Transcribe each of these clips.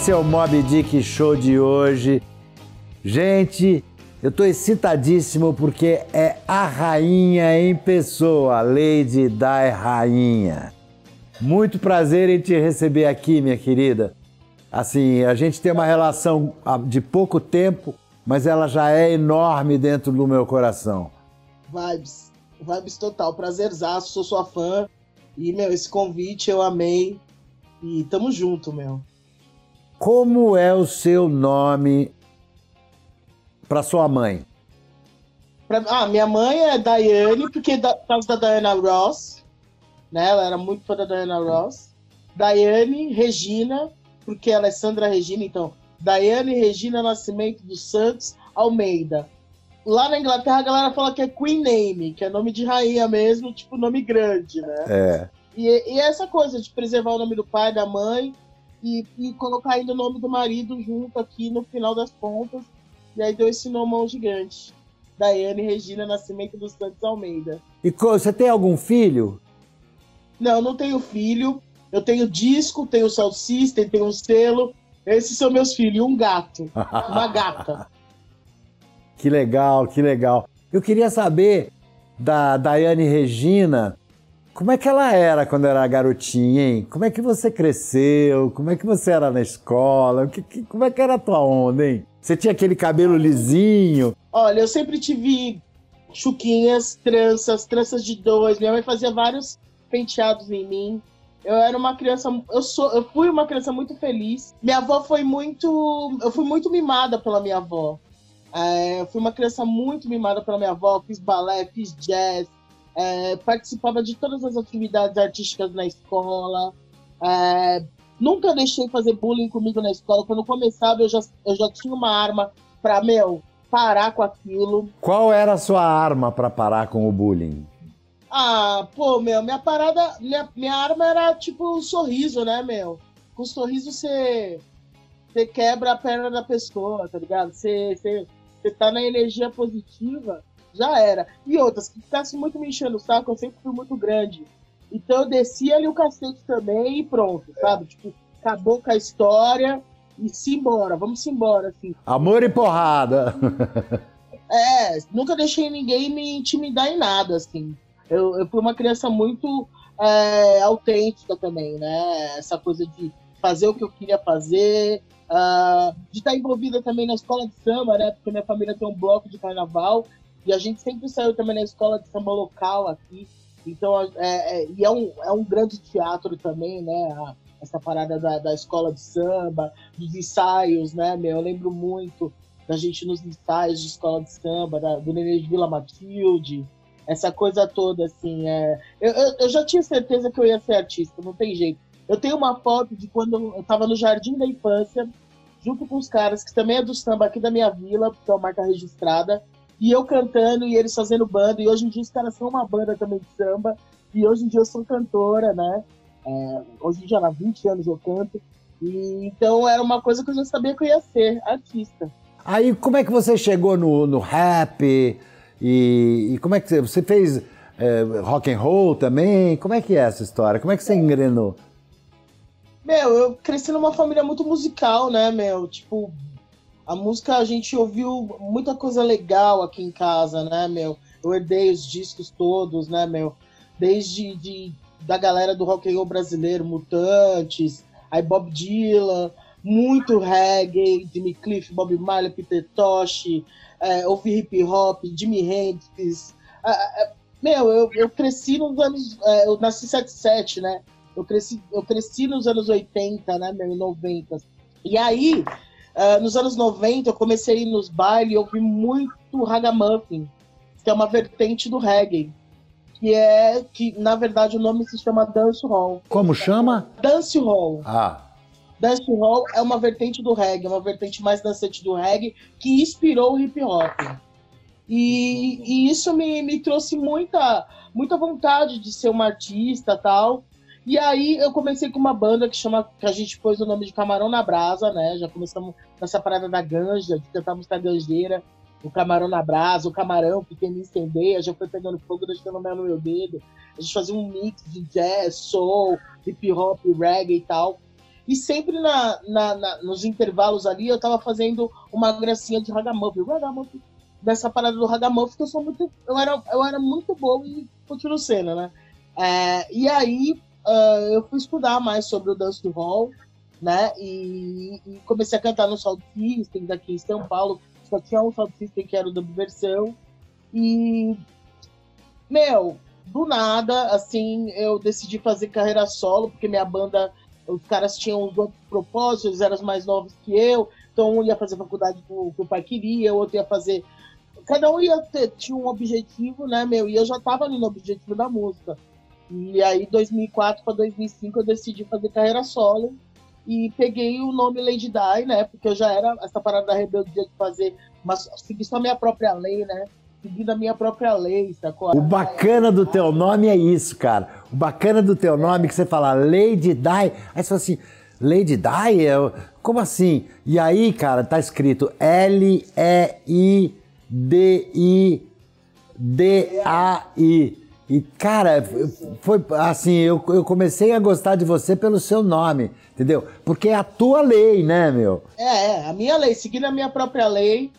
Esse é o Mob Dick Show de hoje. Gente, eu tô excitadíssimo porque é a rainha em pessoa, Lady Di Rainha. Muito prazer em te receber aqui, minha querida. Assim, a gente tem uma relação de pouco tempo, mas ela já é enorme dentro do meu coração. Vibes, vibes total, prazerzaço, sou sua fã. E, meu, esse convite eu amei. E tamo junto, meu. Como é o seu nome para sua mãe? Pra, ah, minha mãe é Daiane, porque da, por causa da Diana Ross, né? Ela era muito fã da Diana Ross. Daiane Regina, porque ela é Sandra Regina, então. Daiane Regina Nascimento dos Santos Almeida. Lá na Inglaterra a galera fala que é Queen Name, que é nome de rainha mesmo, tipo nome grande, né? É. E, e essa coisa de preservar o nome do pai, da mãe e, e colocar ainda o nome do marido junto aqui no final das contas. E aí deu esse nomão gigante. Daiane Regina Nascimento dos Santos Almeida. E você tem algum filho? Não, não tenho filho. Eu tenho disco, tenho salsicha, tenho um selo. Esses são meus filhos. Um gato. Uma gata. que legal, que legal. Eu queria saber da Daiane Regina como é que ela era quando era garotinha, hein? Como é que você cresceu? Como é que você era na escola? Que, que, como é que era a tua onda, hein? Você tinha aquele cabelo lisinho? Olha, eu sempre tive chuquinhas, tranças, tranças de dois. Minha mãe fazia vários penteados em mim. Eu era uma criança, eu sou, eu fui uma criança muito feliz. Minha avó foi muito, eu fui muito mimada pela minha avó. É, eu fui uma criança muito mimada pela minha avó. Fiz balé, fiz jazz, é, participava de todas as atividades artísticas na escola. É, nunca deixei fazer bullying comigo na escola. Quando começava, eu já, eu já tinha uma arma para, meu, parar com aquilo. Qual era a sua arma para parar com o bullying? Ah, pô, meu, minha parada, minha, minha arma era tipo um sorriso, né, meu? Com o sorriso você, você quebra a perna da pessoa, tá ligado? Você, você, você tá na energia positiva já era. E outras, que ficasse muito me enchendo o saco, eu sempre fui muito grande. Então eu descia ali o cacete também e pronto, sabe? Tipo, acabou com a história e se embora, vamos embora, assim. Amor e porrada. é, nunca deixei ninguém me intimidar em nada, assim. Eu, eu fui uma criança muito é, autêntica também, né? Essa coisa de fazer o que eu queria fazer, uh, de estar envolvida também na escola de samba, né? Porque minha família tem um bloco de carnaval e a gente sempre saiu também na escola de samba local aqui. Então, é, é, e é um, é um grande teatro também, né? A, essa parada da, da escola de samba, dos ensaios, né, meu? Eu lembro muito da gente nos ensaios de escola de samba, da, do Nenê de Vila Matilde, essa coisa toda, assim. É... Eu, eu, eu, já tinha certeza que eu ia ser artista, não tem jeito. Eu tenho uma foto de quando eu estava no Jardim da Infância, junto com os caras que também é do samba aqui da minha vila, que é uma marca registrada, e eu cantando e eles fazendo banda. E hoje em dia os caras são uma banda também de samba. E hoje em dia eu sou cantora, né? É, hoje em dia, há 20 anos eu canto. E, então era uma coisa que eu já sabia que eu ia ser, artista. Aí como é que você chegou no, no rap? E, e como é que você, você fez é, rock and roll também? Como é que é essa história? Como é que você engrenou? Meu, eu cresci numa família muito musical, né, meu? Tipo, a música a gente ouviu muita coisa legal aqui em casa, né, meu? Eu herdei os discos todos, né, meu? Desde de, da galera do rock and roll brasileiro, Mutantes, aí Bob Dylan, muito reggae, Jimmy Cliff, Bob Marley, Peter Tosh, é, ouvi hip hop, Jimi Hendrix. É, é, meu, eu, eu cresci nos anos. É, eu nasci 77, né? Eu cresci, eu cresci nos anos 80, né, meu, 90. E aí, Uh, nos anos 90, eu comecei a ir nos bailes e ouvi muito ragamuffin, que é uma vertente do reggae. Que é que, na verdade, o nome se chama Dance Hall. Como chama? Dance Hall. Ah. Dance Hall é uma vertente do reggae, uma vertente mais dançante do reggae, que inspirou o hip hop. E, e isso me, me trouxe muita, muita vontade de ser uma artista tal. E aí eu comecei com uma banda que chama, que a gente pôs o nome de Camarão na Brasa, né? Já começamos nessa parada da ganja, de tentar música ganjeira, o camarão na brasa, o camarão que tem me incendeia, já foi pegando fogo, deixando mel no meu dedo. A gente fazia um mix de jazz, soul, hip hop, reggae e tal. E sempre na, na, na, nos intervalos ali eu tava fazendo uma gracinha de ragamuffin. Ragamuffin dessa parada do ragamuffin, que eu sou muito. Eu era, eu era muito bom e continuo sendo, né? É, e aí uh, eu fui estudar mais sobre o dance hall, né? E, e, comecei a cantar no Sound System daqui em São Paulo. Só tinha um Sound System que era o da versão. E, meu, do nada, assim, eu decidi fazer carreira solo, porque minha banda, os caras tinham os outros propósitos, eram mais novos que eu, então um ia fazer faculdade que o pai queria, o outro ia fazer. Cada um ia ter, tinha um objetivo, né, meu? E eu já tava ali no objetivo da música. E aí, 2004 para 2005, eu decidi fazer carreira solo e peguei o nome Lady Di, né? Porque eu já era essa parada da rebeldia de fazer, mas seguir só a minha própria lei, né? Seguindo a minha própria lei, sacou? O bacana do teu nome é isso, cara. O bacana do teu nome é que você fala Lady Di, aí você fala assim, Lady Di? Como assim? E aí, cara, tá escrito L-E-I-D-I-D-A-I. E, cara, foi assim, eu, eu comecei a gostar de você pelo seu nome, entendeu? Porque é a tua lei, né, meu? É, é, a minha lei, seguindo a minha própria lei.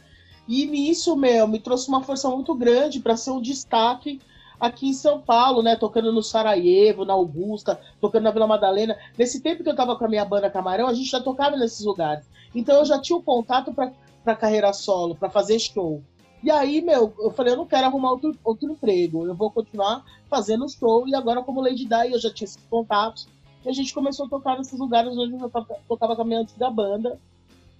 E nisso, meu, me trouxe uma força muito grande para ser um destaque aqui em São Paulo, né? Tocando no Sarajevo, na Augusta, tocando na Vila Madalena. Nesse tempo que eu tava com a minha banda Camarão, a gente já tocava nesses lugares. Então eu já tinha o um contato para carreira solo, para fazer show. E aí, meu, eu falei, eu não quero arrumar outro, outro emprego, eu vou continuar fazendo show. E agora, como Lady Di, eu já tinha esses contatos. E a gente começou a tocar nesses lugares onde eu tocava com a minha antiga banda.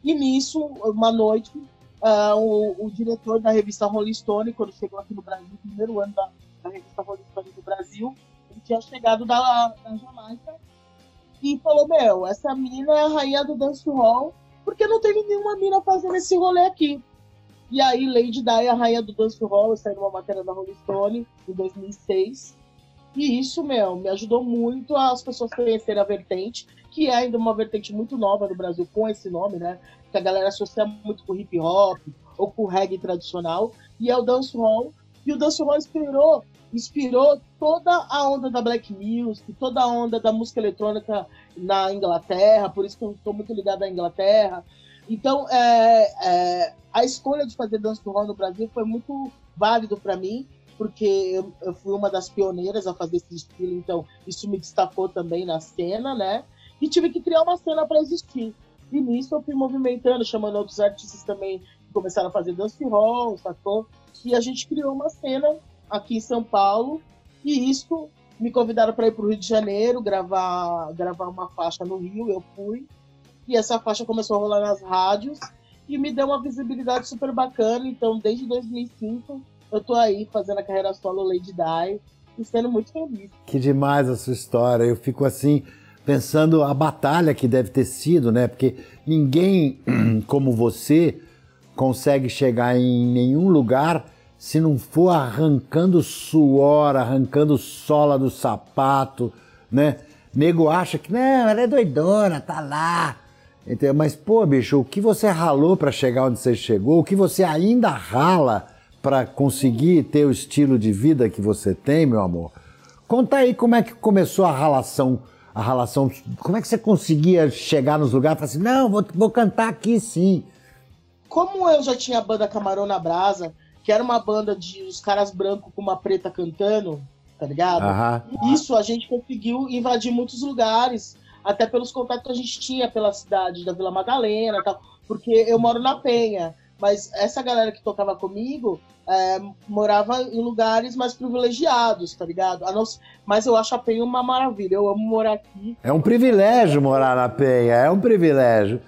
E nisso, uma noite, uh, o, o, diretor da revista Rolling Stone, quando chegou aqui no Brasil, primeiro ano da, da revista Rolling Stone do Brasil, ele tinha chegado da, da Jamaica e falou: Meu, essa menina é a rainha do dance hall, porque não teve nenhuma mina fazendo esse rolê aqui. E aí, Lady Di, a rainha do dance hall, saiu numa matéria da Rolling Stone em 2006. E isso, meu, me ajudou muito as pessoas conhecerem a vertente, que é ainda uma vertente muito nova no Brasil com esse nome, né? Que a galera associa muito com hip hop ou com reggae tradicional. E é o dancehall. E o dancehall inspirou, inspirou toda a onda da black music, toda a onda da música eletrônica na Inglaterra. Por isso que eu estou muito ligado à Inglaterra. Então, é, é, a escolha de fazer dança do rock no Brasil foi muito válido para mim, porque eu, eu, fui uma das pioneiras a fazer esse estilo, então isso me destacou também na cena, né? E tive que criar uma cena para existir. E nisso eu fui movimentando, chamando outros artistas também que começaram a fazer dance hall, sacou? E a gente criou uma cena aqui em São Paulo, e isso me convidaram para ir para o Rio de Janeiro gravar, gravar uma faixa no Rio, eu fui e essa faixa começou a rolar nas rádios e me deu uma visibilidade super bacana. Então, desde 2005, eu tô aí fazendo a carreira solo Lady Di e sendo muito feliz. Que demais a sua história. Eu fico assim pensando a batalha que deve ter sido, né? Porque ninguém como você consegue chegar em nenhum lugar se não for arrancando suor, arrancando sola do sapato, né? Nego acha que não, ela é doidona, tá lá, Entendeu? Mas, pô, bicho, o que você ralou para chegar onde você chegou, o que você ainda rala para conseguir ter o estilo de vida que você tem, meu amor. Conta aí como é que começou a ralação, a ralação, como é que você conseguia chegar nos lugares e falar assim, não, vou, vou cantar aqui sim. Como eu já tinha a banda Camarão na Brasa, que era uma banda de os caras brancos com uma preta cantando, tá ligado? Isso a gente conseguiu invadir muitos lugares até pelos contatos que a gente tinha pela cidade da Vila Madalena tal, porque eu moro na Penha, mas essa galera que tocava comigo é, morava em lugares mais privilegiados, tá ligado? Não, mas eu acho a Penha uma maravilha, eu amo morar aqui. É um privilégio morar na Penha, é um privilégio.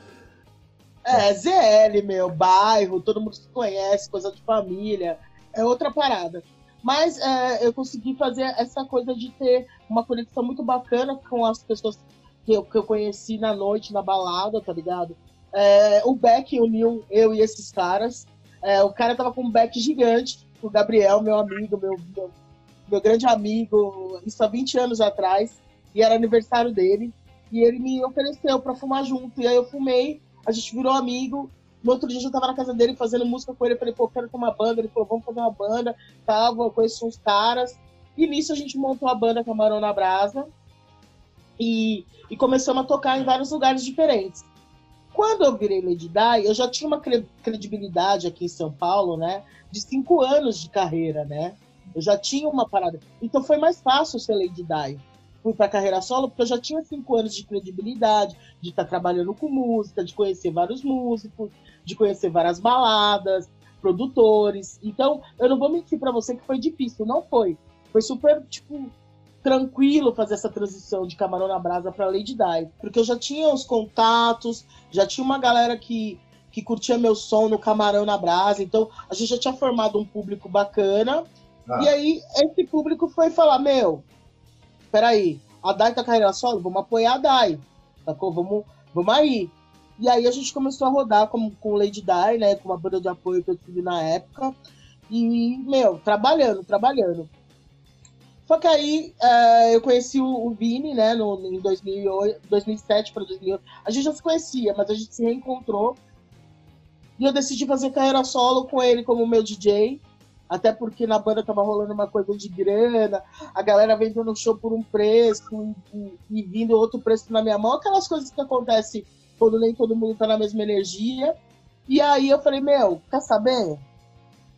É, ZL, meu, bairro, todo mundo se conhece, coisa de família, é outra parada. Mas é, eu consegui fazer essa coisa de ter uma conexão muito bacana com as pessoas que eu, que eu conheci na noite, na balada, tá ligado? É, o Beck uniu eu e esses caras. É, o cara tava com um Beck gigante, o Gabriel, meu amigo, meu, meu, meu, grande amigo, isso há 20 anos atrás, e era aniversário dele. E ele me ofereceu para fumar junto. E aí eu fumei, a gente virou amigo. No outro dia eu tava na casa dele fazendo música com ele. Eu falei, pô, quero ter uma banda. Ele falou, vamos fazer uma banda. Tava, eu conheci uns caras. E nisso a gente montou a banda Camarão na Brasa. E, e começamos a tocar em vários lugares diferentes. Quando eu virei Lady Di, eu já tinha uma credibilidade aqui em São Paulo, né? De cinco anos de carreira, né? Eu já tinha uma parada. Então foi mais fácil ser Lady Di. Fui para carreira solo porque eu já tinha cinco anos de credibilidade, de estar tá trabalhando com música, de conhecer vários músicos, de conhecer várias baladas, produtores. Então, eu não vou mentir para você que foi difícil, não foi. Foi super, tipo, tranquilo fazer essa transição de Camarão na Brasa para Lady Di, porque eu já tinha os contatos, já tinha uma galera que, que curtia meu som no Camarão na Brasa, então a gente já tinha formado um público bacana. Ah. E aí esse público foi falar: Meu, peraí, a Dai tá carreira solo, vamos apoiar a Dai, sacou? Vamos, vamos aí. E aí a gente começou a rodar com, com Lady Di, né? Com uma banda de apoio que eu tive na época. E, meu, trabalhando, trabalhando. Só que aí uh, eu conheci o, o, Vini, né, no, em 2008, 2007 para 2008. A gente já se conhecia, mas a gente se reencontrou. E eu decidi fazer carreira solo com ele como meu DJ. Até porque na banda tava rolando uma coisa de grana, a galera vendendo show por um preço e, e vindo outro preço na minha mão. Aquelas coisas que acontecem quando nem todo mundo tá na mesma energia. E aí eu falei, meu, quer saber?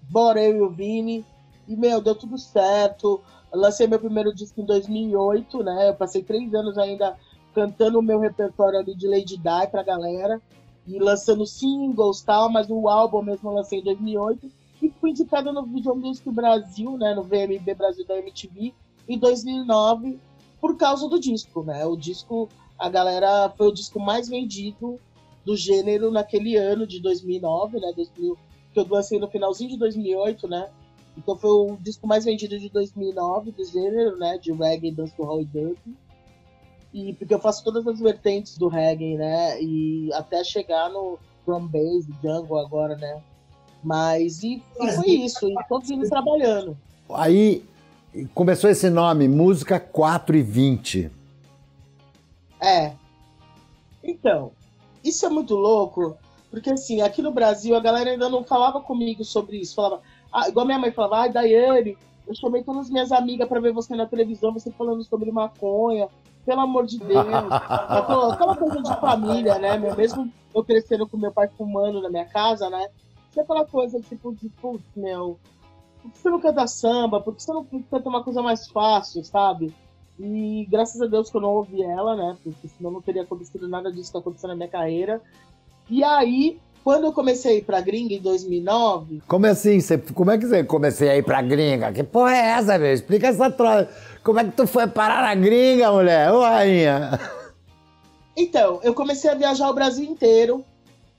Bora eu e o Vini. E, meu, deu tudo certo lancei meu primeiro disco em 2008, né? Eu passei três anos ainda cantando o meu repertório ali de Lady Di pra galera e lançando singles tal, mas o álbum mesmo eu lancei em 2008 e fui indicada no Video Music Brasil, né? No VMB Brasil da MTV em 2009 por causa do disco, né? O disco, a galera foi o disco mais vendido do gênero naquele ano de 2009, né? 2000, que eu lancei no finalzinho de 2008, né? Então foi o disco mais vendido de 2009 do gênero, né? De reggae, dancehall e dub. E porque eu faço todas as vertentes do reggae, né? E até chegar no drum bass, jungle agora, né? Mas e, e foi isso, e todos eles trabalhando. Aí começou esse nome, Música 4 e 20. É. Então, isso é muito louco, porque assim, aqui no Brasil a galera ainda não falava comigo sobre isso. Falava, ah, igual minha mãe falava, ai, Daiane, eu chamei todas as minhas amigas para ver você na televisão, você falando sobre maconha. Pelo amor de Deus. Aquela coisa de família, né? Meu, mesmo eu crescendo com meu pai fumando na minha casa, né? Tinha aquela coisa tipo de, putz, meu, por que você não canta samba? Por que você não canta uma coisa mais fácil, sabe? E graças a Deus que eu não ouvi ela, né? Porque senão não teria acontecido nada disso que aconteceu na minha carreira. E aí, quando eu comecei a ir pra gringa em 2009. Como assim? Você, como é que você comecei a ir pra gringa? Que porra é essa, velho? Explica essa troca. Como é que tu foi parar na gringa, mulher? Ô, rainha. Então, eu comecei a viajar o Brasil inteiro,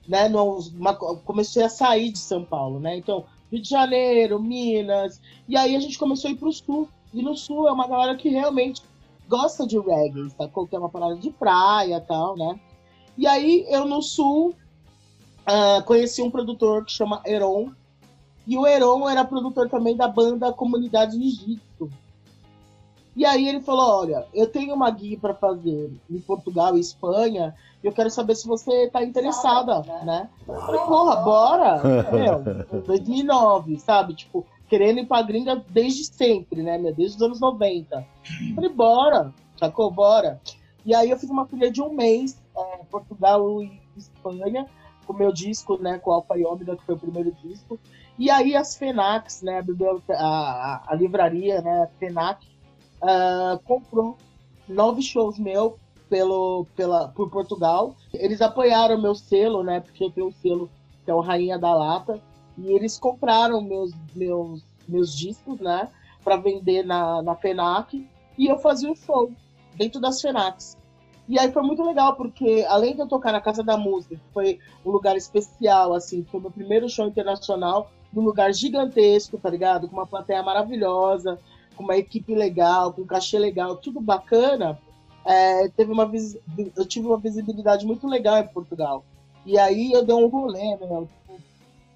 né? Numa, comecei a sair de São Paulo, né? Então, Rio de Janeiro, Minas. E aí a gente começou a ir pro sul. E no sul é uma galera que realmente gosta de reggae, tá? Que é uma parada de praia e tal, né? E aí eu no sul uh, conheci um produtor que chama Heron. E o Heron era produtor também da banda Comunidade Egito. E aí ele falou: Olha, eu tenho uma guia para fazer em Portugal e Espanha, e eu quero saber se você está interessada, né? Eu falei: Porra, bora! Meu, 2009, sabe? Tipo, querendo ir pra gringa desde sempre, né? Desde os anos 90. Eu falei: Bora, sacou? Bora. E aí eu fiz uma filha de um mês, é, Portugal e Espanha, com o meu disco, né, com Alfa e Ômega, que foi o primeiro disco. E aí as FENACs, né, a, a, a livraria, né, FENAC, uh, comprou nove shows meu pelo, pela, por Portugal. Eles apoiaram meu selo, né, porque eu tenho um selo que é o Rainha da Lata, e eles compraram meus, meus, meus discos, né, para vender na, na FENAC, e eu fazia um show dentro das FENACs. E aí foi muito legal, porque além de eu tocar na Casa da Música, que foi um lugar especial, assim, foi meu primeiro show internacional, num lugar gigantesco, tá ligado? Com uma plateia maravilhosa, com uma equipe legal, com um cachê legal, tudo bacana. É, teve uma eu tive uma visibilidade muito legal em Portugal. E aí eu dei um rolê, meu,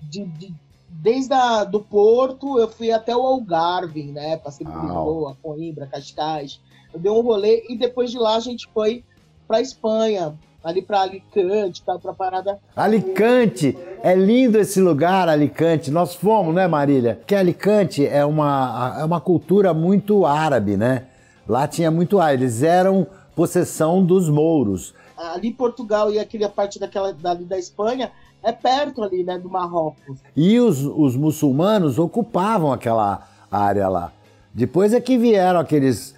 de, de, desde a, do Porto eu fui até o Algarve, né? Passei por Lisboa, Coimbra, Cascais. Eu dei um rolê e depois de lá a gente foi para Espanha, ali para Alicante, tá para parada. Alicante, é lindo esse lugar, Alicante. Nós fomos, né, Marília? Que Alicante é uma, é uma cultura muito árabe, né? Lá tinha muito árabe. Eles eram possessão dos mouros. Ali Portugal e aquela parte daquela dali da Espanha é perto ali, né, do Marrocos. E os, os muçulmanos ocupavam aquela área lá. Depois é que vieram aqueles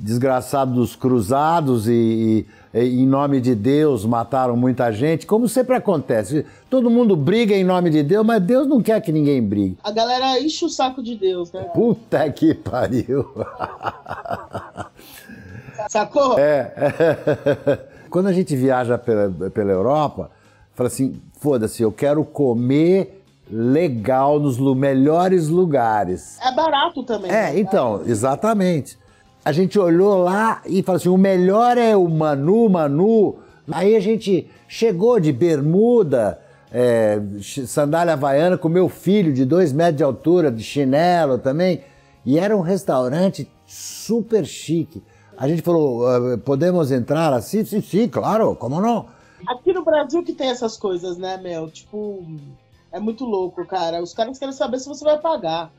desgraçados cruzados e, e, em nome de Deus mataram muita gente, como sempre acontece. Todo mundo briga em nome de Deus, mas Deus não quer que ninguém brigue. A galera enche o saco de Deus, né? Puta que pariu. Sacou? É. Quando a gente viaja pela, pela Europa, fala assim: foda-se, eu quero comer legal nos melhores lugares. É barato também. É, né? então, exatamente. A gente olhou lá e falou assim: o melhor é o Manu, Manu. Aí a gente chegou de bermuda, é, sandália havaiana com meu filho de dois metros de altura, de chinelo também. E era um restaurante super chique. A gente falou: ah, podemos entrar assim? Sim, sim, claro, como não? Aqui no Brasil que tem essas coisas, né, Mel? Tipo, é muito louco, cara. Os caras querem saber se você vai pagar.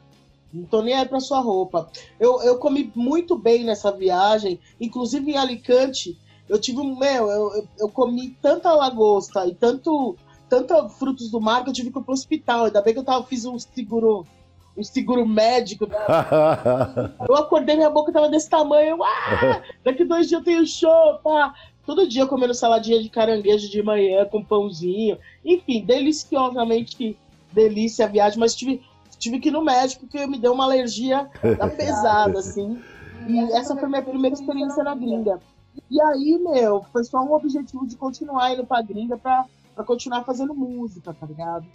Não tô nem aí pra sua roupa. Eu, eu comi muito bem nessa viagem, inclusive em Alicante. Eu tive um. Meu, eu, eu, eu comi tanta lagosta e tanto, tanto frutos do mar que eu tive que ir pro hospital. Ainda bem que eu tava, fiz um seguro. Um seguro médico. eu acordei, minha boca tava desse tamanho. Ah, daqui dois dias eu tenho show, pá. Todo dia comendo saladinha de caranguejo de manhã com pãozinho. Enfim, deliciosamente delícia a viagem, mas tive tive que ir no médico porque me deu uma alergia da pesada, assim. E essa foi minha primeira experiência na gringa. E aí, meu, foi só um objetivo de continuar indo pra gringa pra, pra continuar fazendo música, tá ligado?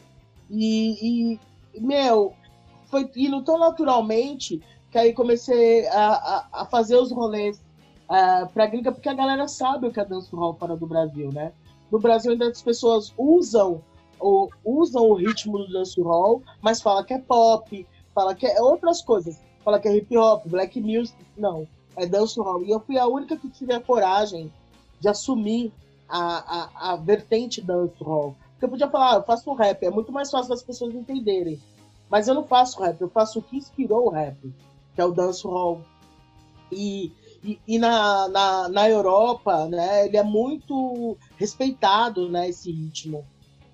E, e meu, foi indo tão naturalmente que aí comecei a, a, a fazer os rolês uh, pra gringa, porque a galera sabe o que é dancehall fora do Brasil, né? No Brasil ainda as pessoas usam usam o ritmo do dancehall, mas fala que é pop, fala que é outras coisas, fala que é hip hop, black music, não, é dancehall. E eu fui a única que tive a coragem de assumir a, a, a vertente dancehall. Porque eu podia falar, ah, eu faço rap, é muito mais fácil das pessoas entenderem. Mas eu não faço rap, eu faço o que inspirou o rap, que é o dancehall. E, e, e na, na, na Europa, né, ele é muito respeitado, né, esse ritmo.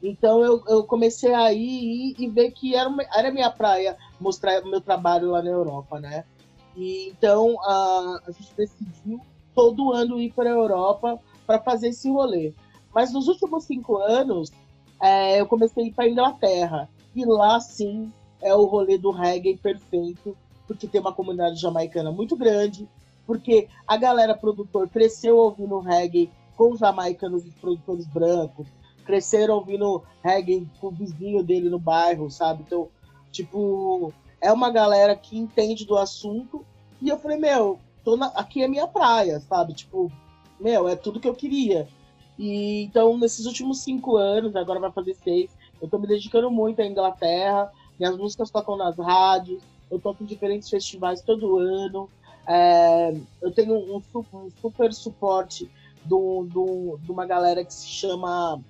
Então eu, eu comecei a ir e, ver que era, era minha praia mostrar o meu trabalho lá na Europa, né? E, então a, a gente decidiu todo ano ir para a Europa para fazer esse rolê. Mas nos últimos cinco anos é, eu comecei a ir para a Inglaterra. E lá sim é o rolê do reggae perfeito, porque tem uma comunidade jamaicana muito grande, porque a galera produtor cresceu ouvindo reggae com os jamaicanos e produtores brancos, cresceram ouvindo reggae com o vizinho dele no bairro, sabe? Então, tipo, é uma galera que entende do assunto. E eu falei, meu, tô na... aqui é minha praia, sabe? Tipo, meu, é tudo que eu queria. E então, nesses últimos cinco anos, agora vai fazer seis, eu tô me dedicando muito à Inglaterra. Minhas músicas tocam nas rádios, eu toco em diferentes festivais todo ano. É, eu tenho um, um super suporte de uma galera que se chama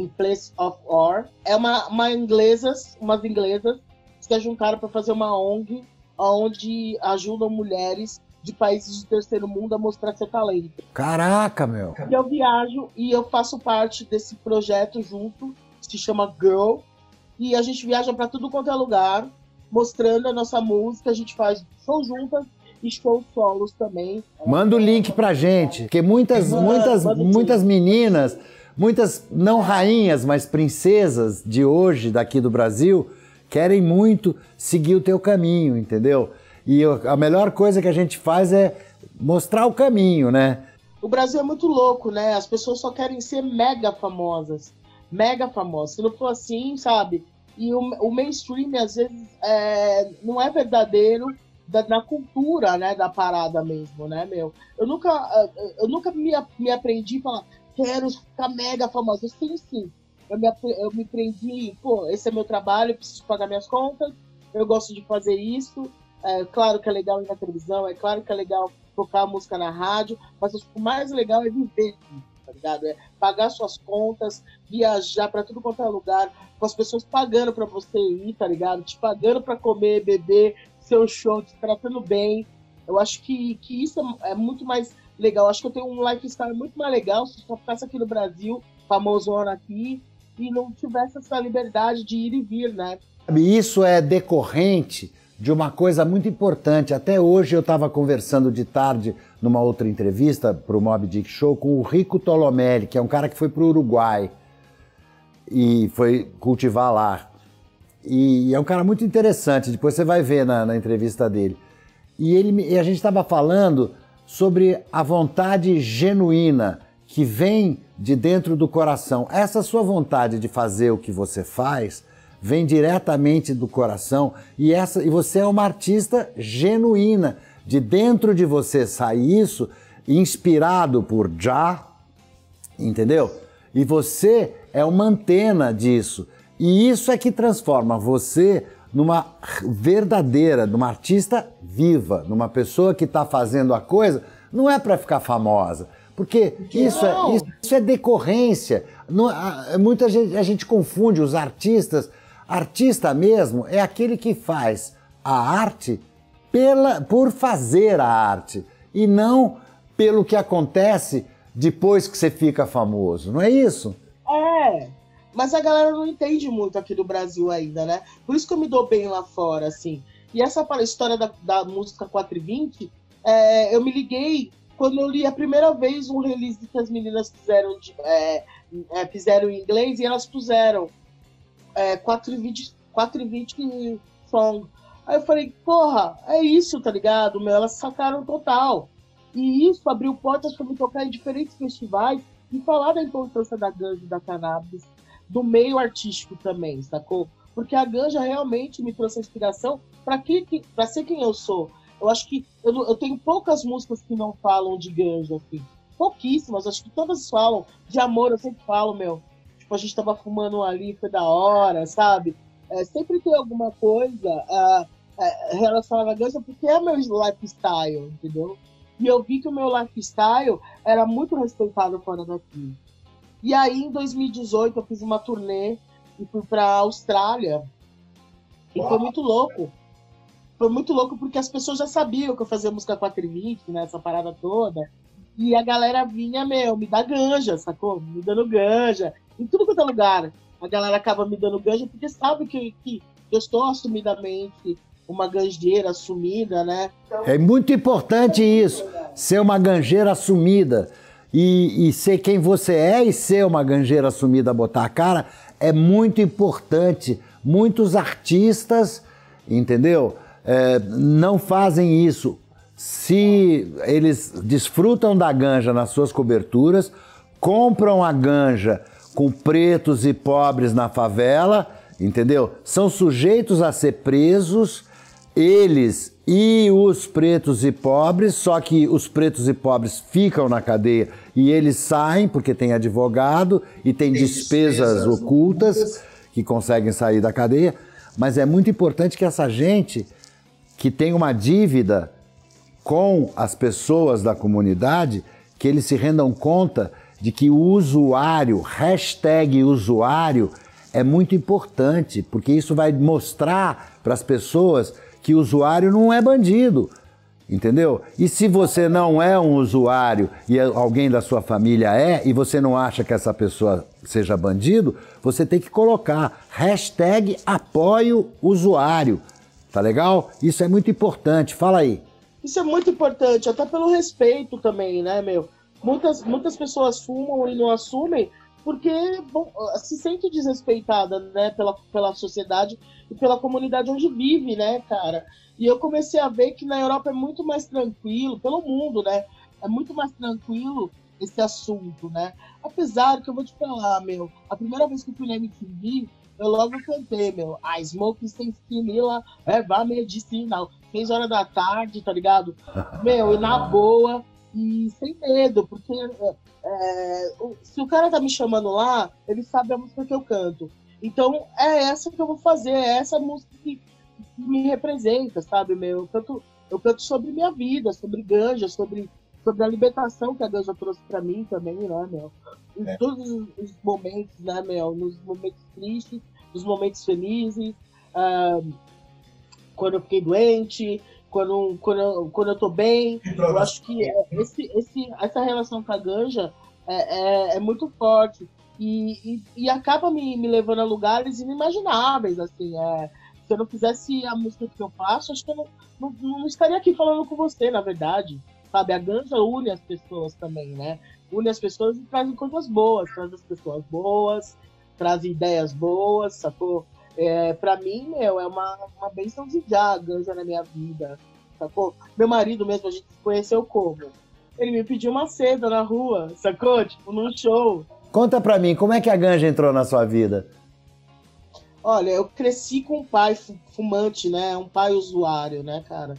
em Place of War. É uma, uma inglesas, umas inglesas que se juntaram para fazer uma ONG onde ajudam mulheres de países de terceiro mundo a mostrar seu talento. Caraca, meu! E eu viajo e eu faço parte desse projeto junto, que se chama Girl, e a gente viaja para tudo quanto é lugar, mostrando a nossa música, a gente faz show juntas e shows solos também. Manda o link pra gente, porque muitas, muitas, muitas meninas Muitas, não rainhas, mas princesas de hoje, daqui do Brasil, querem muito seguir o teu caminho, entendeu? E a melhor coisa que a gente faz é mostrar o caminho, né? O Brasil é muito louco, né? As pessoas só querem ser mega famosas. Mega famosas. Se não for assim, sabe? E o, o mainstream, às vezes, é, não é verdadeiro da, na cultura, né? Da parada mesmo, né, meu? Eu nunca, eu nunca me, me aprendi a falar, quero ficar mega famosa. Sim, sim. Eu me, eu me prendi, pô, esse é meu trabalho, eu preciso pagar minhas contas, eu gosto de fazer isso. É claro que é legal ir na televisão, é claro que é legal tocar música na rádio, mas o mais legal é viver tá ligado? É pagar suas contas, viajar para tudo quanto é lugar, com as pessoas pagando para você ir, tá ligado? Te pagando para comer, beber, seu show, te tratando bem. Eu acho que, que isso é, é muito mais legal. Acho que eu tenho um lifestyle muito mais legal se eu ficasse aqui no Brasil, famosona aqui, e não tivesse essa liberdade de ir e vir, né? Isso é decorrente de uma coisa muito importante. Até hoje eu estava conversando de tarde numa outra entrevista para o Mob Dick Show com o Rico Tolomelli, que é um cara que foi para o Uruguai e foi cultivar lá. E é um cara muito interessante, depois você vai ver na, na entrevista dele. E, ele, e a gente estava falando sobre a vontade genuína que vem de dentro do coração. Essa sua vontade de fazer o que você faz vem diretamente do coração e essa e você é uma artista genuína. De dentro de você sai isso, inspirado por Já, entendeu? E você é uma antena disso. E isso é que transforma você numa verdadeira, numa artista viva, numa pessoa que está fazendo a coisa, não é para ficar famosa, porque isso é, isso é, decorrência. Não, muita gente, a gente confunde os artistas. Artista mesmo é aquele que faz a arte pela, por fazer a arte e não pelo que acontece depois que você fica famoso, não é isso? É, mas a galera não entende muito aqui do Brasil ainda, né? Por isso que eu me dou bem lá fora, assim. E essa história da, da música 420, é, eu me liguei quando eu li a primeira vez um release que as meninas fizeram, de, é, é, fizeram em inglês e elas puseram é, 420, 420 song. Aí eu falei, porra, é isso, tá ligado? Meu, elas sacaram total. E isso abriu portas para me tocar em diferentes festivais e falar da importância da ganja e da cannabis do meio artístico também, sacou? Porque a ganja realmente me trouxe inspiração para para ser quem eu sou. Eu acho que eu, eu, tenho poucas músicas que não falam de ganja, assim. Pouquíssimas, acho que todas falam. De amor, eu sempre falo, meu. Tipo, a gente tava fumando ali, foi da hora, sabe? É, sempre tem alguma coisa uh, uh, relacionada à ganja, porque é meu lifestyle, entendeu? E eu vi que o meu lifestyle era muito respeitado fora daqui. E aí, em 2018, eu fiz uma turnê e fui pra Austrália. E foi muito louco. Foi muito louco porque as pessoas já sabiam que eu fazia música 420, né? Essa parada toda. E a galera vinha, meu, me dá ganja, sacou? Me dando ganja. Em tudo quanto é lugar. A galera acaba me dando ganja porque sabe que, que eu estou assumidamente uma ganjeira assumida, né? Então, é muito importante isso, ser uma ganjeira assumida. E, e, ser quem você é e ser uma ganjeira assumida, botar a cara, é muito importante. Muitos artistas, entendeu? É, não fazem isso. Se eles desfrutam da ganja nas suas coberturas, compram a ganja com pretos e pobres na favela, entendeu? São sujeitos a ser presos eles e os pretos e pobres, só que os pretos e pobres ficam na cadeia e eles saem porque tem advogado e tem, tem despesas, despesas ocultas, ocultas que conseguem sair da cadeia. Mas é muito importante que essa gente que tem uma dívida com as pessoas da comunidade, que eles se rendam conta de que o usuário, hashtag usuário, é muito importante, porque isso vai mostrar para as pessoas que usuário não é bandido, entendeu? E se você não é um usuário e alguém da sua família é, e você não acha que essa pessoa seja bandido, você tem que colocar hashtag apoio usuário. Tá legal? Isso é muito importante. Fala aí. Isso é muito importante, até pelo respeito também, né, meu? Muitas, muitas pessoas fumam e não assumem porque bom, se sente desrespeitada, né, pela, pela sociedade e pela comunidade onde vive, né, cara? E eu comecei a ver que na Europa é muito mais tranquilo, pelo mundo, né? É muito mais tranquilo esse assunto, né? Apesar que eu vou te falar, meu, a primeira vez que eu fui na MTV, eu logo cantei, meu, a Smoke sem esquimila, é vá medicinal. Seis horas da tarde, tá ligado? Meu, e na boa, e sem medo, porque é, é se o cara tá me chamando lá, ele sabe a música que eu canto. Então é essa que eu vou fazer, é essa música que, que me representa, sabe, meu? Eu canto, eu canto sobre minha vida, sobre ganja, sobre, sobre a libertação que a ganja trouxe para mim também, né, meu? Em é. todos os momentos, né, meu? Nos momentos tristes, nos momentos felizes, uh, quando eu fiquei doente, quando, quando, eu, quando eu tô bem. Eu acho que esse, esse, essa relação com a ganja é, é, é muito forte. E, e, e, acaba me, me levando a lugares inimagináveis, assim. É, se eu não fizesse a música que eu faço, acho que eu não, não, não estaria aqui falando com você, na verdade. Sabe, a ganja une as pessoas também, né? Une as pessoas e traz coisas boas, traz as pessoas boas, traz ideias boas, sacou? É, pra mim, meu, é uma, uma benção de já a ganja na minha vida, sacou? Meu marido mesmo, a gente se conheceu como? Ele me pediu uma seda na rua, sacou? Tipo, num show. Conta pra mim, como é que a ganja entrou na sua vida? Olha, eu cresci com um pai fumante, né? Um pai usuário, né, cara?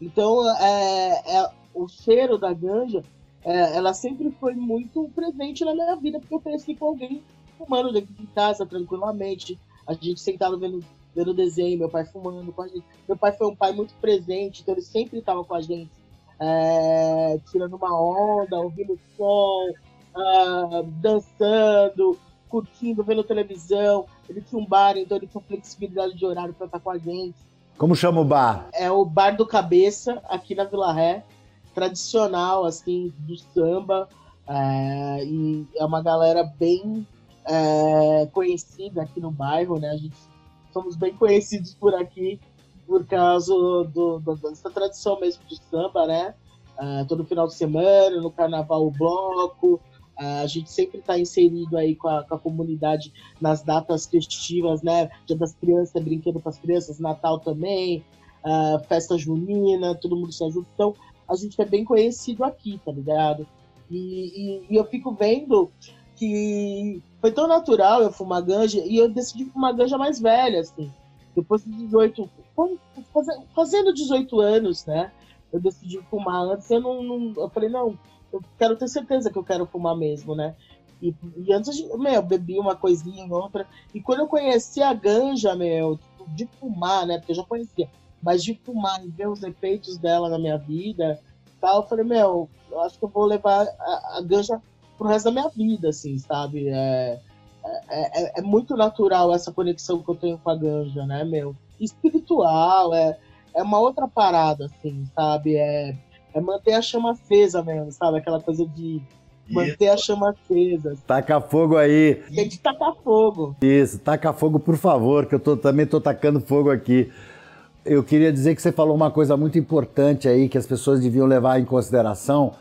Então, é, é o cheiro da ganja, é, ela sempre foi muito presente na minha vida, porque eu cresci com alguém fumando dentro de casa, tranquilamente. A gente sentado vendo, vendo desenho, meu pai fumando com a gente. Meu pai foi um pai muito presente, então ele sempre estava com a gente, é, tirando uma onda, ouvindo som, uh, dançando, curtindo, vendo televisão. Ele tinha um bar, então ele tinha flexibilidade de horário para estar com a gente. Como chama o bar? É o Bar do Cabeça, aqui na Vila Ré. Tradicional, assim, do samba. É, e é uma galera bem é, conhecida aqui no bairro, né? A gente somos bem conhecidos por aqui por causa do, do, dessa tradição mesmo de samba, né? É, todo final de semana, no carnaval, o bloco, a gente sempre está inserido aí com a, com a, comunidade nas datas festivas, né? Dia das crianças, brincando com as crianças, Natal também, uh, festa junina, todo mundo se ajuda. Então, a gente é bem conhecido aqui, tá ligado? E, e, e, eu fico vendo que foi tão natural eu fumar ganja e eu decidi fumar ganja mais velha, assim. Depois de 18, fazendo 18 anos, né? Eu decidi fumar antes, eu não, não eu falei, não, eu quero ter certeza que eu quero fumar mesmo, né? E, e antes, de, meu, bebi uma coisinha outra. E quando eu conheci a ganja, meu, tipo, de fumar, né? Porque eu já conhecia, mas de fumar e ver os efeitos dela na minha vida, tal, eu falei, meu, eu acho que eu vou levar a, a ganja pro resto da minha vida, assim, sabe? É, é, é, é, muito natural essa conexão que eu tenho com a ganja, né, meu? Espiritual, é, é uma outra parada, assim, sabe? É, é manter a chama acesa mesmo, sabe? Aquela coisa de manter Isso. a chama acesa. Taca fogo aí. Tem que tacar fogo. Isso, taca fogo, por favor, que eu tô, também tô tacando fogo aqui. Eu queria dizer que você falou uma coisa muito importante aí que as pessoas deviam levar em consideração,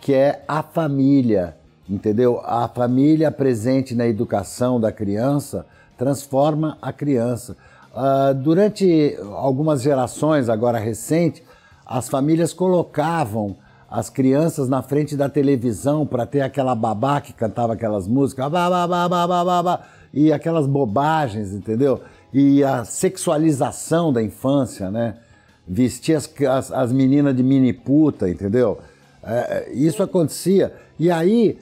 que é a família, entendeu? A família presente na educação da criança transforma a criança. Uh, durante algumas gerações, agora recente, as famílias colocavam as crianças na frente da televisão para ter aquela babá que cantava aquelas músicas, babá, babá, babá, e aquelas bobagens, entendeu? E a sexualização da infância, né? Vestia as, as, as meninas de mini puta, entendeu? É, é, isso acontecia. E aí,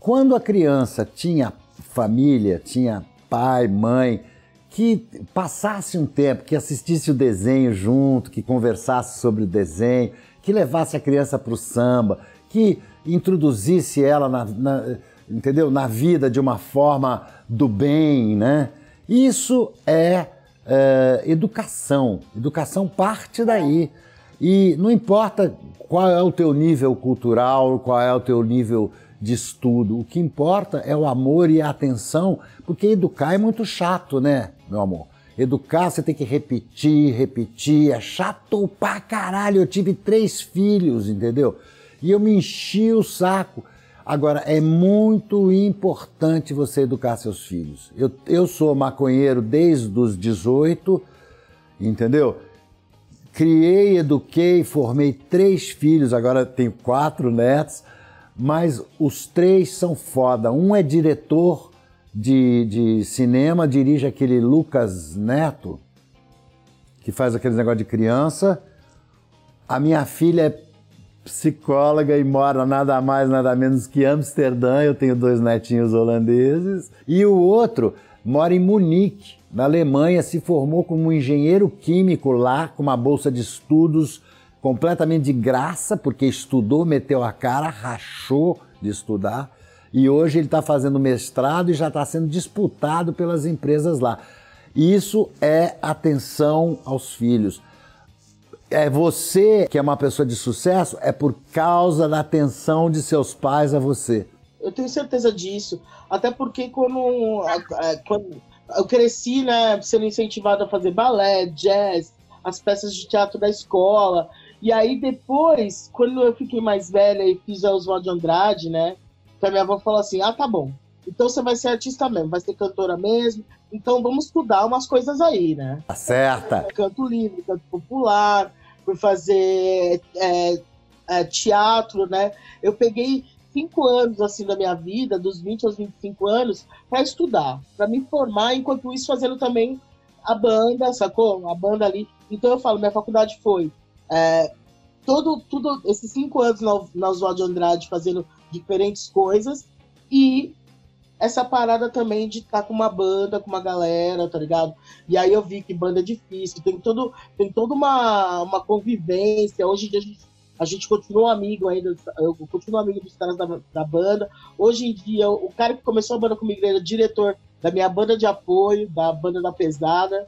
quando a criança tinha família, tinha pai, mãe, que passasse um tempo, que assistisse o desenho junto, que conversasse sobre o desenho, que levasse a criança para o samba, que introduzisse ela na, na, entendeu? na vida de uma forma do bem, né? Isso é, é educação. Educação parte daí. E não importa qual é o teu nível cultural, qual é o teu nível de estudo. O que importa é o amor e a atenção, porque educar é muito chato, né, meu amor? Educar você tem que repetir, repetir, é chato pra caralho. Eu tive três filhos, entendeu? E eu me enchi o saco. Agora, é muito importante você educar seus filhos. Eu, eu sou maconheiro desde os 18, entendeu? Criei, eduquei, formei três filhos, agora tenho quatro netos mas os três são foda. Um é diretor de, de cinema, dirige aquele Lucas Neto, que faz aqueles negócio de criança. A minha filha é psicóloga e mora nada mais, nada menos que Amsterdã. Eu tenho dois netinhos holandeses. E o outro mora em Munique, na Alemanha, se formou como engenheiro químico lá, com uma bolsa de estudos completamente de graça, porque estudou, meteu a cara, rachou de estudar, e hoje ele está fazendo mestrado e já está sendo disputado pelas empresas lá. Isso é atenção aos filhos. é você que é uma pessoa de sucesso é por causa da atenção de seus pais a você. Eu tenho certeza disso. Até porque quando, quando eu cresci, né, sendo incentivado a fazer balé, jazz, as peças de teatro da escola. E aí depois, quando eu fiquei mais velha e fiz a Oswald de Andrade, né, que a minha avó falou assim, ah, tá bom, então você vai ser artista mesmo, vai ser cantora mesmo, então vamos estudar umas coisas aí, né? Tá certa. Canto livre, canto popular, fui fazer é, é, teatro, né? Eu peguei cinco anos assim da minha vida, dos 20 aos 25 anos, para estudar, para me formar, enquanto isso fazendo também a banda, sacou? A banda ali. Então eu falo, minha faculdade foi é, todo, tudo esses cinco anos na, na Oswaldo Andrade fazendo diferentes coisas e essa parada também de estar tá com uma banda, com uma galera, tá ligado? E aí eu vi que banda é difícil, tem, todo, tem toda uma, uma convivência. Hoje em dia a gente, a gente continua amigo ainda, eu continuo amigo dos caras da, da banda. Hoje em dia, o cara que começou a banda comigo era diretor da minha banda de apoio, da banda da pesada.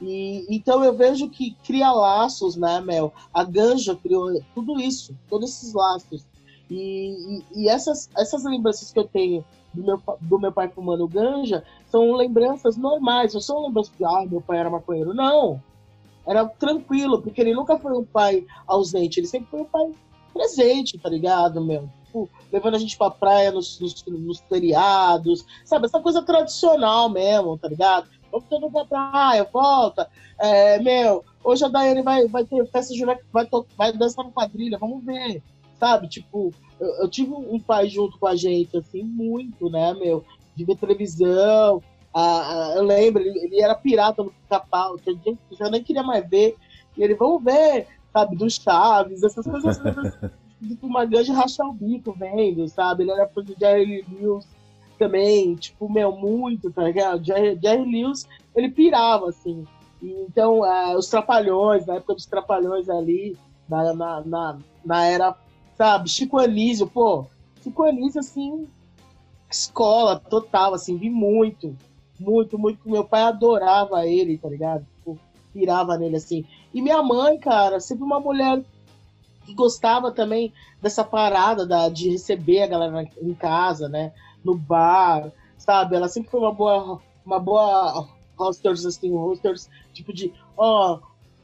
E, então eu vejo que cria laços, né, Mel? A Ganja criou tudo isso, todos esses laços. E, e, e essas, essas lembranças que eu tenho do meu, do meu pai fumando ganja são lembranças normais, não são lembranças de, ah, meu pai era maconheiro. Não. Era tranquilo, porque ele nunca foi um pai ausente, ele sempre foi um pai presente, tá ligado, meu? Tipo, levando a gente pra praia nos, nos, nos feriados, sabe? Essa coisa tradicional mesmo, tá ligado? Vamos todo mundo pra praia, volta. É, meu, hoje a Daiane vai, vai ter festa de vai, vai dançar no quadrilha, vamos ver, sabe? Tipo, eu, eu, tive um pai junto com a gente, assim, muito, né, meu? De ver televisão. Ah, eu lembro, ele, ele era pirata no pica-pau, que a gente já nem queria mais ver. E ele, vamos ver, sabe, dos Chaves, essas coisas de uma grande rachar o bico vendo, sabe? Ele era fã de Jerry Lewis também, tipo, meu, muito, tá ligado? Jerry, Jerry Lewis, ele pirava, assim. Então, uh, os Trapalhões, na época dos Trapalhões ali, na, na, na, na era sabe? Chico Anísio, pô, Chico Anísio, assim, escola total, assim, vi muito, muito, muito. Meu pai adorava ele, tá ligado? Tipo, pirava nele, assim. E minha mãe, cara, sempre uma mulher que gostava também dessa parada da, de receber a galera em casa, né? No bar, sabe? Ela sempre foi uma boa, uma boa hosters, assim, hosters, tipo de, ó, oh,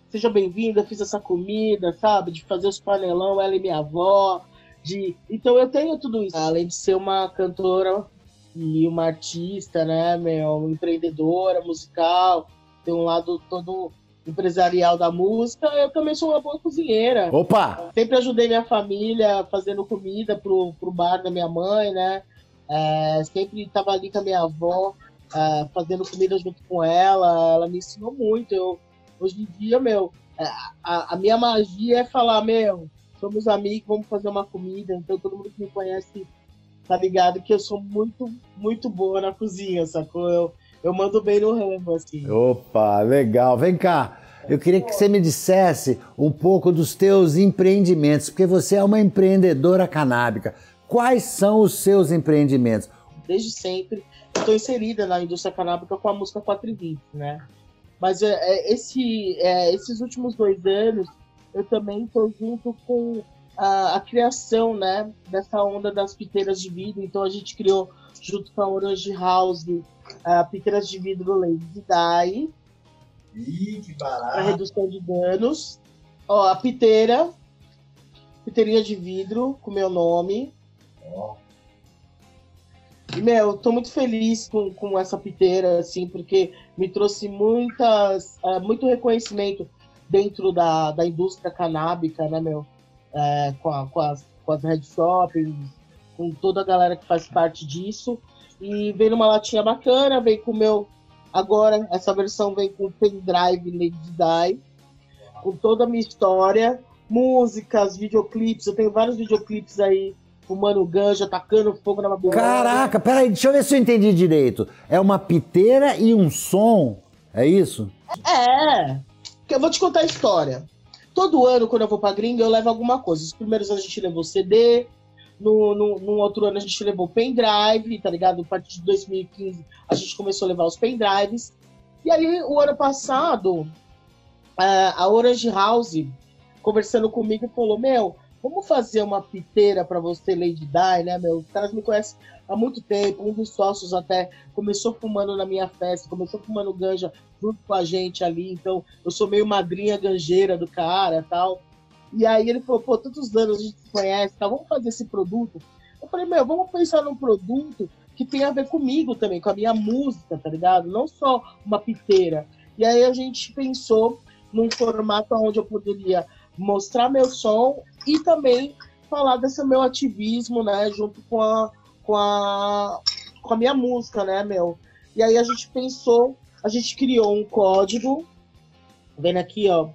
seja bem-vinda, fiz essa comida, sabe? De fazer os panelão, ela e minha avó. De... Então eu tenho tudo isso. Além de ser uma cantora e uma artista, né, meu, empreendedora musical, tem um lado todo empresarial da música, eu também sou uma boa cozinheira. Opa! Sempre ajudei minha família fazendo comida pro, pro bar da minha mãe, né? É, sempre estava ali com a minha avó, é, fazendo comida junto com ela. Ela me ensinou muito. Eu, Hoje em dia, meu, é, a, a minha magia é falar, meu, somos amigos, vamos fazer uma comida. Então todo mundo que me conhece tá ligado que eu sou muito, muito boa na cozinha, sacou? Eu, eu mando bem no ramo, assim. Opa, legal. Vem cá. Eu queria que você me dissesse um pouco dos teus empreendimentos, porque você é uma empreendedora canábica. Quais são os seus empreendimentos? Desde sempre estou inserida na indústria canábica com a música 420, né? Mas é, é, esse, é, esses últimos dois anos, eu também estou junto com a, a, criação né, dessa onda das piteiras de vidro. Então a gente criou, junto com a Orange House, a piteiras de vidro Lady Dye. Ih, que barato! Para redução de danos. Ó, a piteira, piteirinha de vidro, com meu nome. E, meu, eu tô muito feliz com, com essa piteira, assim, porque me trouxe muitas, é, muito reconhecimento dentro da, da indústria canábica, né, meu? É, com, a, com, as, com as red shops, com toda a galera que faz parte disso. E veio numa latinha bacana, veio com o meu. Agora, essa versão vem com pendrive Lady Di, com toda a minha história, músicas, videoclipes. Eu tenho vários videoclipes aí fumando ganja, tacando fogo na babulha. Caraca, peraí, deixa eu ver se eu entendi direito. É uma piteira e um som, é isso? É. Eu vou te contar a história. Todo ano, quando eu vou pra gringa, eu levo alguma coisa. Os primeiros anos a gente levou CD, no, no, no, outro ano a gente levou pendrive, tá ligado? A partir de 2015 a gente começou a levar os pendrives. E aí, o ano passado, a Orange House conversando comigo falou: Meu, vamos fazer uma piteira para você, Lady Di, né, meu? Os caras me conhecem há muito tempo. Um dos sócios até começou fumando na minha festa, começou fumando ganja junto com a gente ali. Então, eu sou meio madrinha ganjeira do cara tal. E aí ele falou: Pô, tantos anos a gente se conhece, tá? Vamos fazer esse produto. Eu falei: Meu, vamos pensar num produto que tem a ver comigo também, com a minha música, tá ligado? Não só uma piteira. E aí a gente pensou num formato onde eu poderia mostrar meu som e também falar desse meu ativismo, né, junto com a, com a, com a minha música, né, meu. E aí a gente pensou, a gente criou um código, vendo aqui, ó,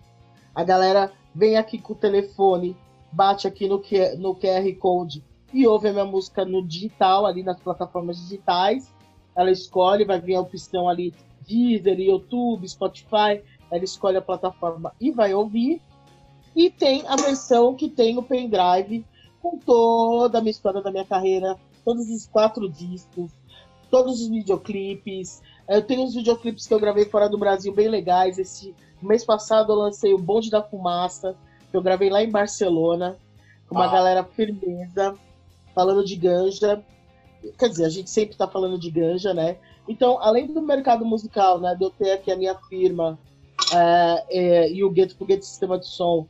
a galera vem aqui com o telefone, bate aqui no, no QR Code e ouve a minha música no digital, ali nas plataformas digitais. Ela escolhe, vai vir a opção ali Deezer, YouTube, Spotify. Ela escolhe a plataforma e vai ouvir. E tem a versão que tem o pendrive com toda a minha história da minha carreira, todos os quatro discos, todos os videoclipes. Eu tenho uns videoclipes que eu gravei fora do Brasil bem legais. Esse mês passado eu lancei o Bonde da Fumaça, que eu gravei lá em Barcelona, com uma ah. galera firmeza falando de ganja. Quer dizer, a gente sempre está falando de ganja, né? Então, além do mercado musical, né, de eu ter aqui a minha firma é, é, e o Gueto Foguete Sistema de Som,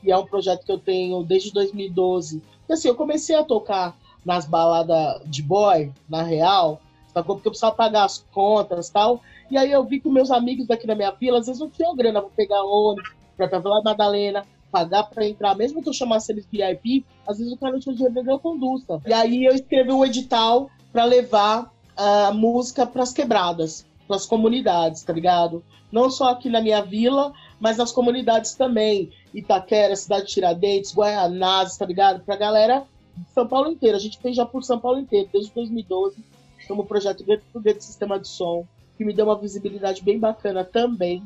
que é um projeto que eu tenho desde 2012. E, assim, eu comecei a tocar nas baladas de boy, na real, sacou? Porque eu precisava pagar as contas e tal. E aí eu vi que meus amigos daqui na minha vila, às vezes não tinham grana para pegar ônibus, para ir pra Vila Madalena, pagar para entrar, mesmo que eu chamasse eles VIP, às vezes o cara não tinha dinheiro de conduta. E aí eu escrevi um edital para levar a música para as quebradas, para as comunidades, tá ligado? Não só aqui na minha vila, mas nas comunidades também. Itaquera, Cidade de Tiradentes, Guaianazes, tá ligado? Pra galera de São Paulo inteira. A gente fez já por São Paulo inteiro, desde 2012, como projeto dentro do Sistema de Som, que me deu uma visibilidade bem bacana também.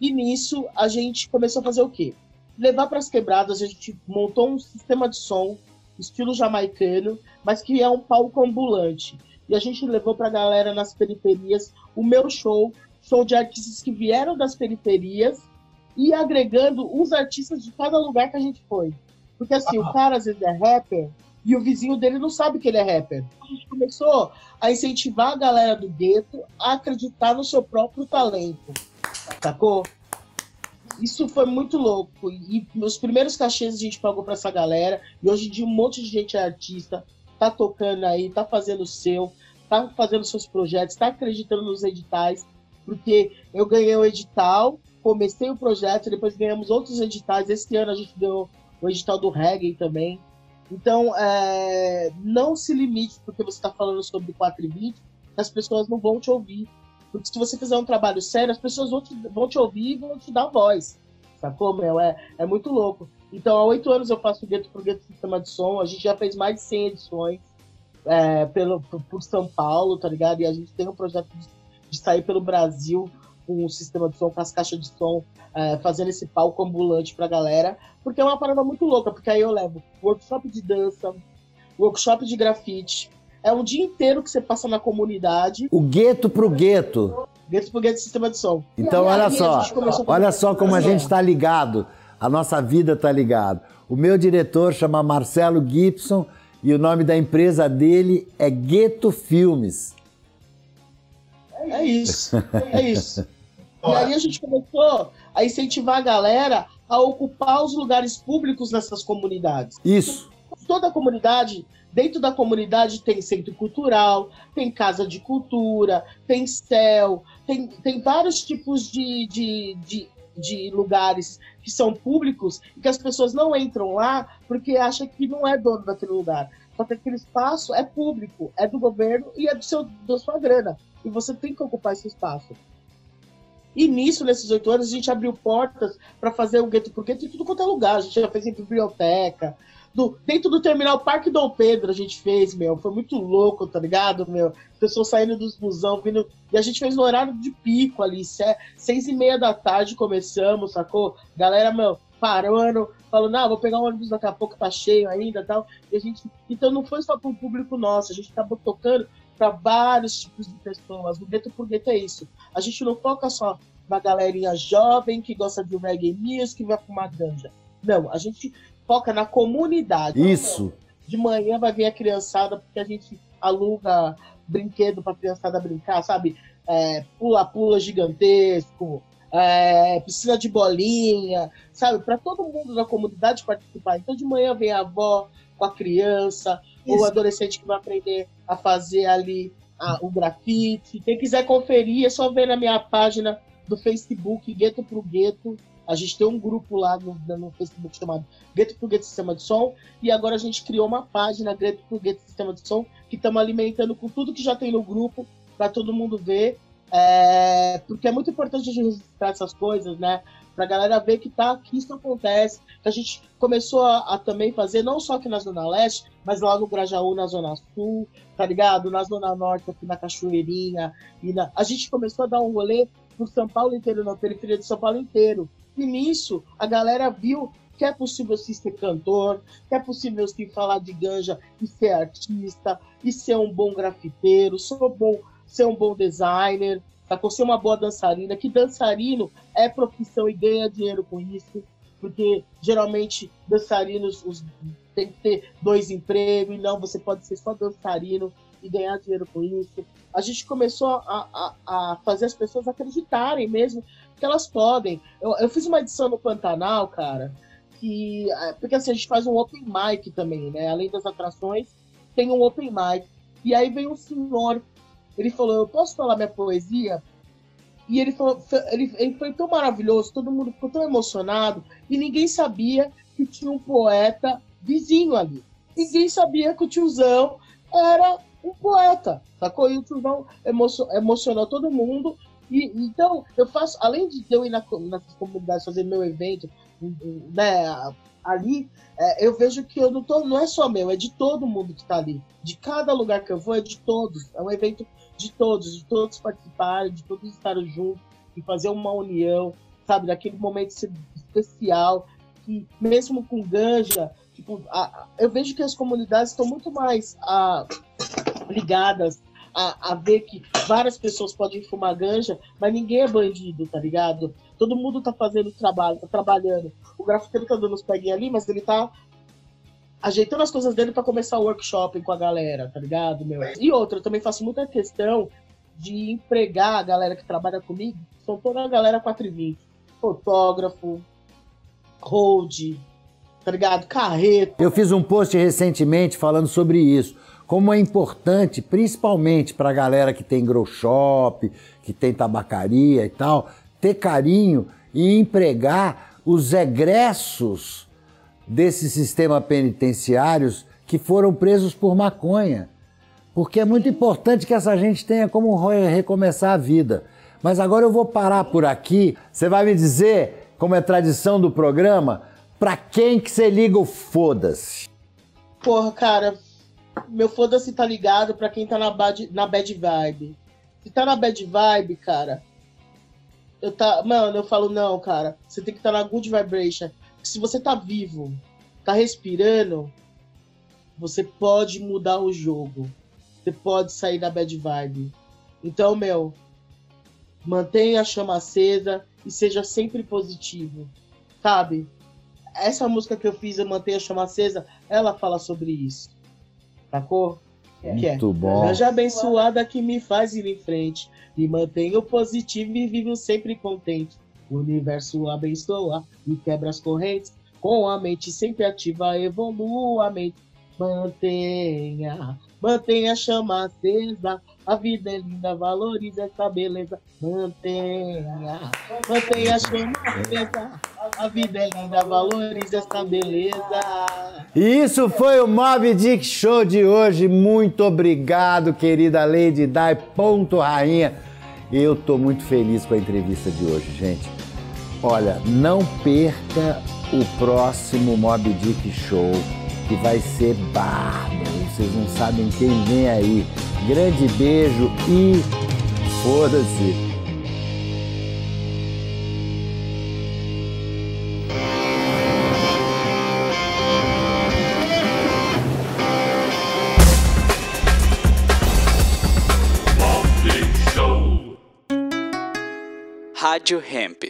E nisso a gente começou a fazer o quê? levar para as quebradas, a gente montou um sistema de som, estilo jamaicano, mas que é um palco ambulante. E a gente levou para a galera nas periferias o meu show, show de artistas que vieram das periferias e agregando os artistas de cada lugar que a gente foi. Porque assim, o cara às vezes é rapper e o vizinho dele não sabe que ele é rapper. A gente começou a incentivar a galera do gueto a acreditar no seu próprio talento. Sacou? Isso foi muito louco. E os primeiros cachês a gente pagou para essa galera. E hoje em dia um monte de gente é artista, tá tocando aí, tá fazendo o seu, tá fazendo seus projetos, tá acreditando nos editais. Porque eu ganhei o edital, comecei o projeto, depois ganhamos outros editais. Esse ano a gente ganhou o edital do reggae também. Então, é, não se limite porque você está falando sobre 4 e 20, as pessoas não vão te ouvir. Porque se você fizer um trabalho sério, as pessoas vão te, vão te ouvir e vão te dar voz. Sacou, meu? É, é muito louco. Então, há oito anos eu faço o Gueto pro Gueto Sistema de Som. A gente já fez mais de 100 edições é, pelo, por São Paulo, tá ligado? E a gente tem um projeto de, de sair pelo Brasil com o sistema de som, com as caixas de som, é, fazendo esse palco ambulante pra galera. Porque é uma parada muito louca, porque aí eu levo workshop de dança, workshop de grafite, é um dia inteiro que você passa na comunidade. O gueto pro gueto. Gueto pro gueto sistema de som. Então, aí, olha só. Olha só como a gente está ligado. A nossa vida está ligada. O meu diretor chama Marcelo Gibson e o nome da empresa dele é Gueto Filmes. É isso. É isso. e aí a gente começou a incentivar a galera a ocupar os lugares públicos nessas comunidades. Isso. Toda a comunidade Dentro da comunidade tem centro cultural, tem casa de cultura, tem céu, tem, tem vários tipos de, de, de, de lugares que são públicos e que as pessoas não entram lá porque acham que não é dono daquele lugar. Só que aquele espaço é público, é do governo e é do seu, da sua grana. E você tem que ocupar esse espaço. E nisso, nesses oito anos, a gente abriu portas para fazer o gueto por gueto em tudo quanto é lugar. A gente já fez em biblioteca, do, dentro do terminal Parque Dom Pedro a gente fez, meu. Foi muito louco, tá ligado, meu? Pessoas saindo dos busão, vindo. E a gente fez no horário de pico ali, seis e meia da tarde começamos, sacou? Galera, meu, parando, falando, não, vou pegar um ônibus daqui a pouco, tá cheio ainda tal. E a gente. Então não foi só um público nosso, a gente acabou tocando para vários tipos de pessoas. O gueto por gueto é isso. A gente não foca só na galerinha jovem que gosta de reggae music, que vai fumar ganja Não, a gente foca na comunidade. Isso. De manhã vai vir a criançada, porque a gente aluga brinquedo para a criançada brincar, sabe? Pula-pula é, gigantesco, é, piscina de bolinha, sabe? Para todo mundo da comunidade participar. Então, de manhã vem a avó com a criança, Isso. ou o adolescente que vai aprender a fazer ali a, o grafite. Quem quiser conferir, é só ver na minha página do Facebook, Gueto pro Gueto. A gente tem um grupo lá no, no Facebook chamado Gueto pro Gueto Sistema de Som. E agora a gente criou uma página, Gueto pro Gueto Sistema de Som, que estamos alimentando com tudo que já tem no grupo, para todo mundo ver. É, porque é muito importante a gente registrar essas coisas, né? Pra galera ver que, tá, que isso acontece. Que a gente começou a, a, também fazer, não só aqui na Zona Leste, mas lá no Grajaú, na Zona Sul, tá ligado? Na Zona Norte, aqui na Cachoeirinha. E na... A gente começou a dar um rolê por São Paulo inteiro, na periferia de São Paulo inteiro. E nisso, a galera viu que é possível se ser cantor, que é possível se falar de ganja e ser artista, e ser um bom grafiteiro, sou bom ser um bom designer, tá? ser uma boa dançarina, que dançarino é profissão e ganha dinheiro com isso, porque geralmente dançarinos os, tem que ter dois empregos, e não, você pode ser só dançarino e ganhar dinheiro com isso. A gente começou a, a, a fazer as pessoas acreditarem mesmo que elas podem. Eu, eu fiz uma edição no Pantanal, cara, que. É, porque assim, a gente faz um open mic também, né? Além das atrações, tem um open mic. E aí vem um senhor ele falou: Eu posso falar minha poesia? E ele, falou, ele, ele foi tão maravilhoso, todo mundo ficou tão emocionado, e ninguém sabia que tinha um poeta vizinho ali. Ninguém sabia que o tiozão era um poeta, sacou? E o tiozão emocionou todo mundo. E, então, eu faço, além de eu ir na, nessas comunidades fazer meu evento, né, ali, é, eu vejo que eu não, tô, não é só meu, é de todo mundo que está ali. De cada lugar que eu vou, é de todos. É um evento de todos, de todos participarem, de todos estarem juntos e fazer uma união, sabe, daquele momento especial que mesmo com ganja, tipo, a, eu vejo que as comunidades estão muito mais a, ligadas a, a, ver que várias pessoas podem fumar ganja, mas ninguém é bandido, tá ligado? Todo mundo tá fazendo trabalho, tá trabalhando. O grafiteiro tá dando os peguinhos ali, mas ele tá ajeitando as coisas dele para começar o workshop com a galera, tá ligado, meu? E outra, eu também faço muita questão de empregar a galera que trabalha comigo, são toda a galera 420. Fotógrafo, hold, tá ligado? Carreto. Eu fiz um post recentemente falando sobre isso. Como é importante, principalmente para a galera que tem grow shop, que tem tabacaria e tal, ter carinho e empregar os egressos desses sistemas penitenciários que foram presos por maconha. Porque é muito importante que essa gente tenha como recomeçar a vida. Mas agora eu vou parar por aqui. Você vai me dizer, como é tradição do programa, pra quem que você liga o foda-se? Porra, cara, meu foda-se tá ligado pra quem tá na bad, na bad vibe. Se tá na bad vibe, cara, eu tá. Mano, eu falo, não, cara, você tem que estar tá na good vibration se você tá vivo, tá respirando, você pode mudar o jogo. Você pode sair da bad vibe. Então, meu, mantenha a chama acesa e seja sempre positivo. Sabe? Essa música que eu fiz, eu mantenha a chama acesa, ela fala sobre isso. Sacou? Muito que é, bom. Seja abençoada que me faz ir em frente. E mantenha o positivo e vivo sempre contente. O universo abençoa e quebra as correntes. Com a mente sempre ativa, evolua a mente. Mantenha, mantenha a chama acesa. A vida é linda, valorize essa beleza. Mantenha, mantenha a chama acesa. A vida é linda, valorize essa beleza. Isso foi o Mob Dick Show de hoje. Muito obrigado, querida Lady Dai, ponto rainha. Eu tô muito feliz com a entrevista de hoje, gente. Olha, não perca o próximo Mob Dick Show, que vai ser bárbaro. Vocês não sabem quem vem aí. Grande beijo e foda-se. Tio Hemp.